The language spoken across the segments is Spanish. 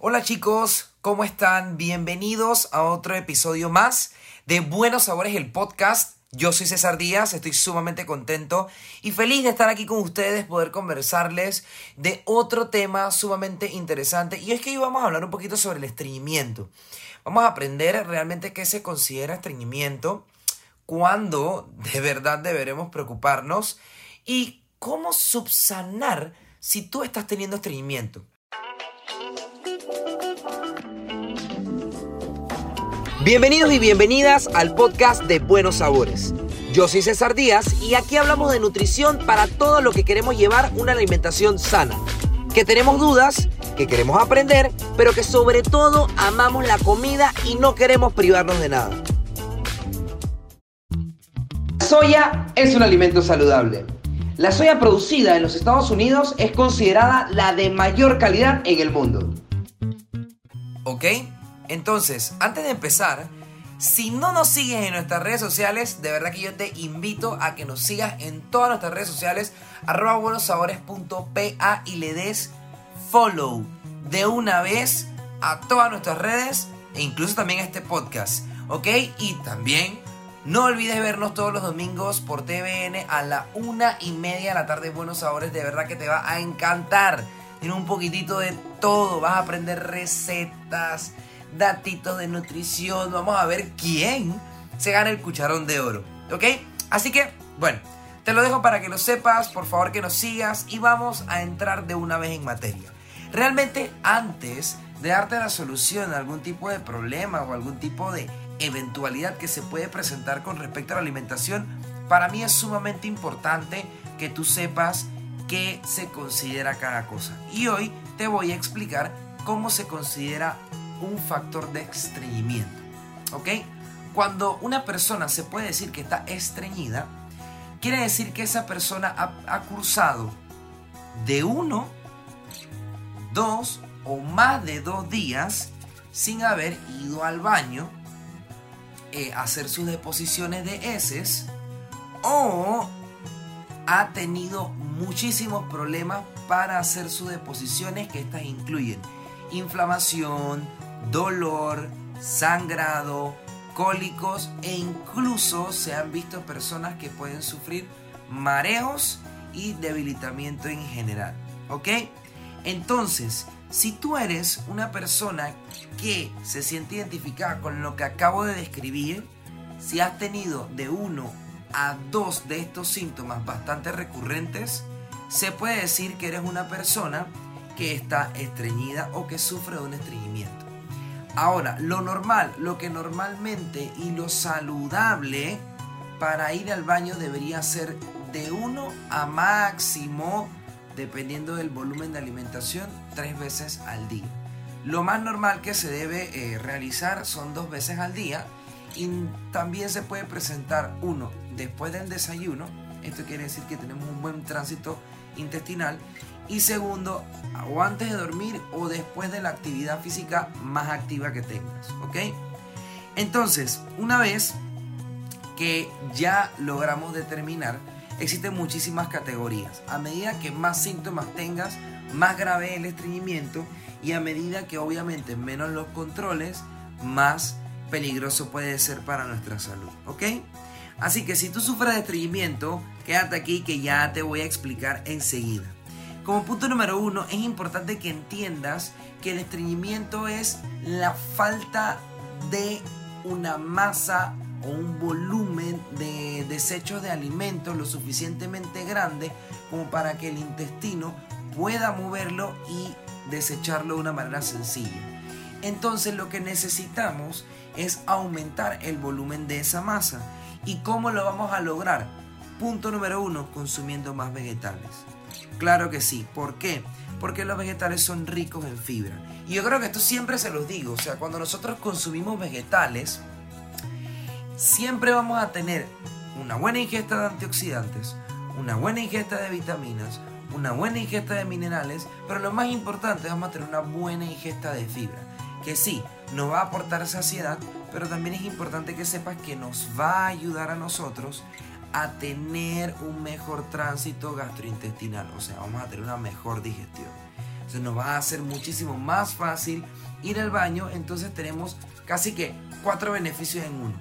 Hola chicos, ¿cómo están? Bienvenidos a otro episodio más de Buenos Sabores, el podcast. Yo soy César Díaz, estoy sumamente contento y feliz de estar aquí con ustedes, poder conversarles de otro tema sumamente interesante. Y es que hoy vamos a hablar un poquito sobre el estreñimiento. Vamos a aprender realmente qué se considera estreñimiento, cuándo de verdad deberemos preocuparnos y cómo subsanar si tú estás teniendo estreñimiento. Bienvenidos y bienvenidas al podcast de Buenos Sabores. Yo soy César Díaz y aquí hablamos de nutrición para todo lo que queremos llevar una alimentación sana. Que tenemos dudas, que queremos aprender, pero que sobre todo amamos la comida y no queremos privarnos de nada. La soya es un alimento saludable. La soya producida en los Estados Unidos es considerada la de mayor calidad en el mundo. ¿Ok? Entonces, antes de empezar, si no nos sigues en nuestras redes sociales, de verdad que yo te invito a que nos sigas en todas nuestras redes sociales, arroba buenosabores.pa y le des follow de una vez a todas nuestras redes e incluso también a este podcast, ¿ok? Y también no olvides vernos todos los domingos por TVN a la una y media de la tarde. Buenos Sabores, de verdad que te va a encantar. Tiene un poquitito de todo, vas a aprender recetas datitos de nutrición. Vamos a ver quién se gana el cucharón de oro. ¿Ok? Así que, bueno, te lo dejo para que lo sepas. Por favor que nos sigas y vamos a entrar de una vez en materia. Realmente antes de darte la solución a algún tipo de problema o algún tipo de eventualidad que se puede presentar con respecto a la alimentación, para mí es sumamente importante que tú sepas qué se considera cada cosa. Y hoy te voy a explicar cómo se considera un factor de estreñimiento. ¿Ok? Cuando una persona se puede decir que está estreñida, quiere decir que esa persona ha, cursado de uno, dos o más de dos días sin haber ido al baño, eh, hacer sus deposiciones de heces o ha tenido muchísimos problemas para hacer sus deposiciones que estas incluyen inflamación, dolor, sangrado, cólicos e incluso se han visto personas que pueden sufrir mareos y debilitamiento en general. ¿Ok? Entonces, si tú eres una persona que se siente identificada con lo que acabo de describir, si has tenido de uno a dos de estos síntomas bastante recurrentes, se puede decir que eres una persona que está estreñida o que sufre de un estreñimiento. Ahora, lo normal, lo que normalmente y lo saludable para ir al baño debería ser de uno a máximo, dependiendo del volumen de alimentación, tres veces al día. Lo más normal que se debe eh, realizar son dos veces al día y también se puede presentar uno después del desayuno. Esto quiere decir que tenemos un buen tránsito intestinal y segundo, o antes de dormir o después de la actividad física más activa que tengas, ¿ok? Entonces, una vez que ya logramos determinar, existen muchísimas categorías. A medida que más síntomas tengas, más grave el estreñimiento y a medida que obviamente menos los controles, más peligroso puede ser para nuestra salud, ¿ok? Así que si tú sufres de estreñimiento, quédate aquí que ya te voy a explicar enseguida. Como punto número uno, es importante que entiendas que el estreñimiento es la falta de una masa o un volumen de desechos de alimentos lo suficientemente grande como para que el intestino pueda moverlo y desecharlo de una manera sencilla. Entonces lo que necesitamos es aumentar el volumen de esa masa. ¿Y cómo lo vamos a lograr? Punto número uno, consumiendo más vegetales. Claro que sí. ¿Por qué? Porque los vegetales son ricos en fibra. Y yo creo que esto siempre se los digo. O sea, cuando nosotros consumimos vegetales, siempre vamos a tener una buena ingesta de antioxidantes, una buena ingesta de vitaminas, una buena ingesta de minerales, pero lo más importante, vamos a tener una buena ingesta de fibra. Que sí, nos va a aportar saciedad, pero también es importante que sepas que nos va a ayudar a nosotros a tener un mejor tránsito gastrointestinal, o sea, vamos a tener una mejor digestión. se nos va a hacer muchísimo más fácil ir al baño. Entonces tenemos casi que cuatro beneficios en uno.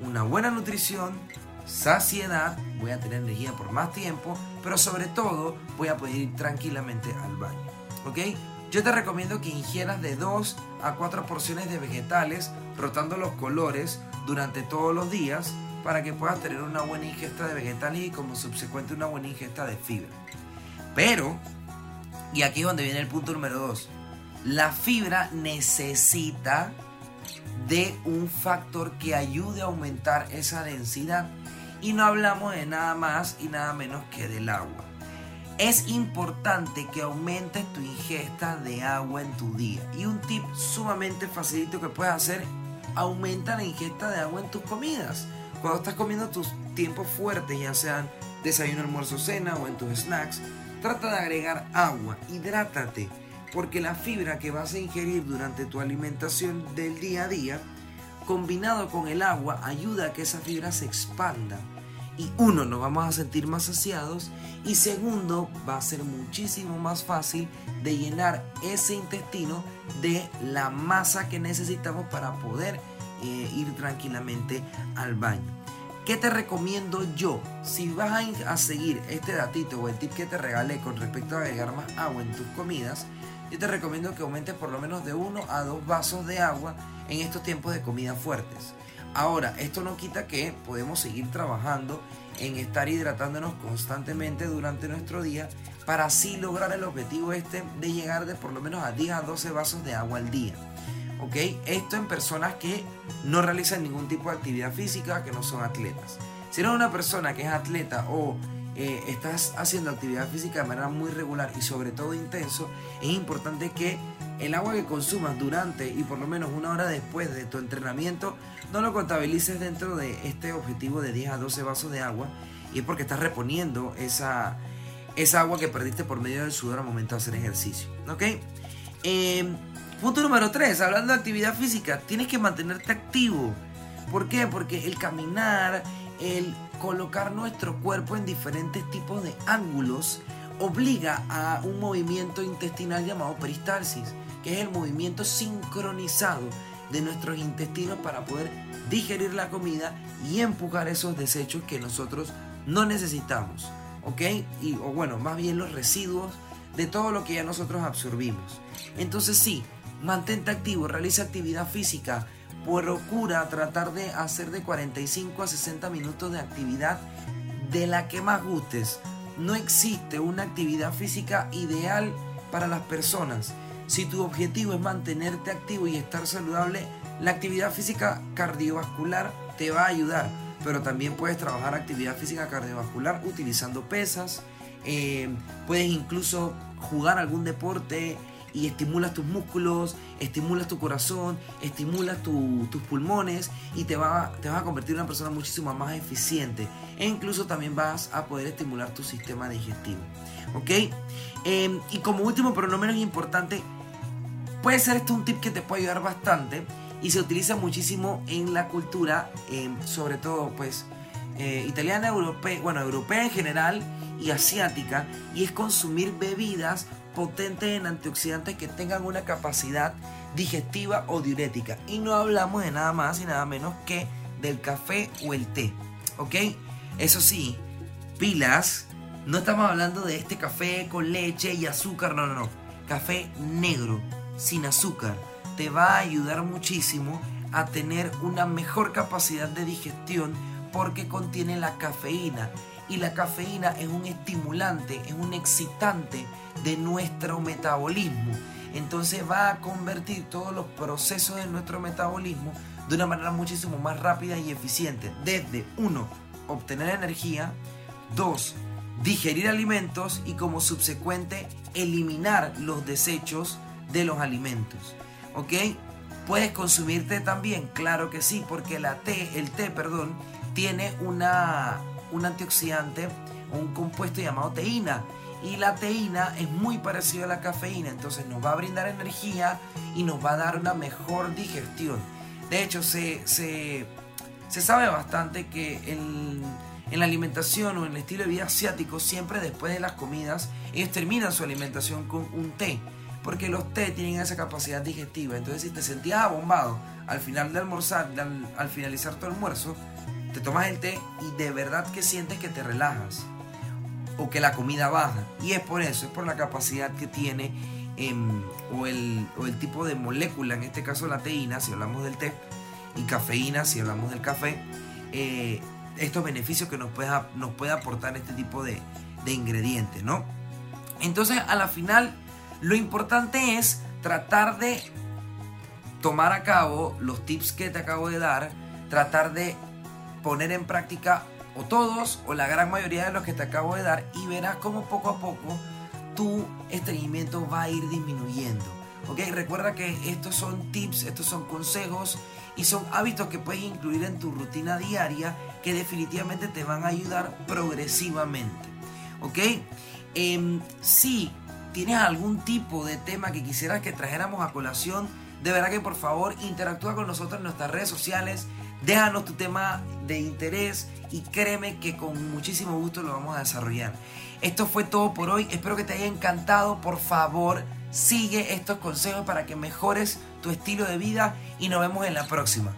Una buena nutrición, saciedad, voy a tener energía por más tiempo, pero sobre todo voy a poder ir tranquilamente al baño. ¿Ok? Yo te recomiendo que ingieras de 2 a 4 porciones de vegetales, rotando los colores durante todos los días, para que puedas tener una buena ingesta de vegetales y como subsecuente una buena ingesta de fibra. Pero, y aquí es donde viene el punto número 2, la fibra necesita de un factor que ayude a aumentar esa densidad. Y no hablamos de nada más y nada menos que del agua. Es importante que aumentes tu ingesta de agua en tu día. Y un tip sumamente facilito que puedes hacer, aumenta la ingesta de agua en tus comidas. Cuando estás comiendo tus tiempos fuertes, ya sean desayuno, almuerzo, cena o en tus snacks, trata de agregar agua, hidrátate porque la fibra que vas a ingerir durante tu alimentación del día a día, combinado con el agua, ayuda a que esa fibra se expanda. Y uno, nos vamos a sentir más saciados y segundo, va a ser muchísimo más fácil de llenar ese intestino de la masa que necesitamos para poder eh, ir tranquilamente al baño. ¿Qué te recomiendo yo? Si vas a, seguir este datito o el tip que te regalé con respecto a agregar más agua en tus comidas, yo te recomiendo que aumentes por lo menos de 1 a 2 vasos de agua en estos tiempos de comida fuertes. Ahora, esto no quita que podemos seguir trabajando en estar hidratándonos constantemente durante nuestro día para así lograr el objetivo este de llegar de por lo menos a 10 a 12 vasos de agua al día. ¿Ok? Esto en personas que no realizan ningún tipo de actividad física, que no son atletas. Si eres una persona que es atleta o eh, estás haciendo actividad física de manera muy regular y sobre todo intenso, es importante que el agua que consumas durante y por lo menos una hora después de tu entrenamiento no lo contabilices dentro de este objetivo de 10 a 12 vasos de agua y es porque estás reponiendo esa, esa agua que perdiste por medio del sudor al momento de hacer ejercicio. ¿Ok? Em, punto número 3, hablando de actividad física, tienes que mantenerte activo. ¿Por qué? Porque el caminar, el colocar nuestro cuerpo en diferentes tipos de ángulos obliga a un movimiento intestinal llamado peristalsis, que es el movimiento sincronizado de nuestros intestinos para poder digerir la comida y empujar esos desechos que nosotros no necesitamos, ¿ok? Y, o bueno, más bien los residuos de todo lo que ya nosotros absorbimos. Entonces sí, mantente activo, realiza actividad física, procura tratar de hacer de 45 a 60 minutos de actividad de la que más gustes. No existe una actividad física ideal para las personas. Si tu objetivo es mantenerte activo y estar saludable, la actividad física cardiovascular te va a ayudar. Pero también puedes trabajar actividad física cardiovascular utilizando pesas. Eh, puedes incluso jugar algún deporte y estimulas tus músculos, estimulas tu corazón, estimulas tus pulmones y te te vas a convertir en una persona muchísimo más eficiente. E incluso también vas a poder estimular tu sistema digestivo. ¿Ok? Em, y como último, pero no menos importante, puede ser esto un tip que te puede ayudar bastante y se utiliza muchísimo en la cultura, em, sobre todo pues eh, italiana, europea, bueno, europea en general y asiática, y es consumir bebidas potentes en antioxidantes que tengan una capacidad digestiva o diurética. Y no hablamos de nada más y nada menos que del café o el té. ¿Ok? Eso sí, pilas, no estamos hablando de este café con leche y azúcar, no, no, no. Café negro, sin azúcar, te va a ayudar muchísimo a tener una mejor capacidad de digestión porque contiene la cafeína y la cafeína es un estimulante, es un excitante de nuestro metabolismo. Entonces va a convertir todos los procesos de nuestro metabolismo de una manera muchísimo más rápida y eficiente. Desde uno, obtener energía, dos, digerir alimentos y como subsecuente eliminar los desechos de los alimentos. ¿Ok? ¿Puedes consumirte también? Claro que sí, porque la té, el té, perdón, tiene una, un antioxidante, un compuesto llamado teína. Y la teína es muy parecida a la cafeína, entonces nos va a brindar energía y nos va a dar una mejor digestión. De hecho, se, se, sabe bastante que en, en la alimentación o en el estilo de vida asiático, siempre después de las comidas, ellos terminan su alimentación con un té. porque los té tienen esa capacidad digestiva. Entonces, si te sentías abombado al final de almorzar, al, finalizar tu almuerzo, te tomas el té y de verdad que sientes que te relajas o que la comida baja. Y es por eso, es por la capacidad que tiene em, o, el, tipo de molécula, en este caso la teína, si hablamos del té, y cafeína, si hablamos del café, eh, estos beneficios que nos puede, nos puede aportar este tipo de, de ingredientes, ¿no? Entonces, a la final, lo importante es tratar de tomar a cabo los tips que te acabo de dar, tratar de poner en práctica o todos o la gran mayoría de los que te acabo de dar y verás cómo poco a poco tu estreñimiento va a ir disminuyendo. ¿Ok? Recuerda que estos son tips, estos son consejos y son hábitos que puedes incluir en tu rutina diaria que definitivamente te van a ayudar progresivamente. ¿Ok? Eh, si tienes algún tipo de tema que quisieras que trajéramos a colación, de verdad que por favor interactúa con nosotros en nuestras redes sociales, déjanos tu tema de interés y créeme que con muchísimo gusto lo vamos a desarrollar. Esto fue todo por hoy, espero que te haya encantado, por favor sigue estos consejos para que mejores tu estilo de vida y nos vemos en la próxima.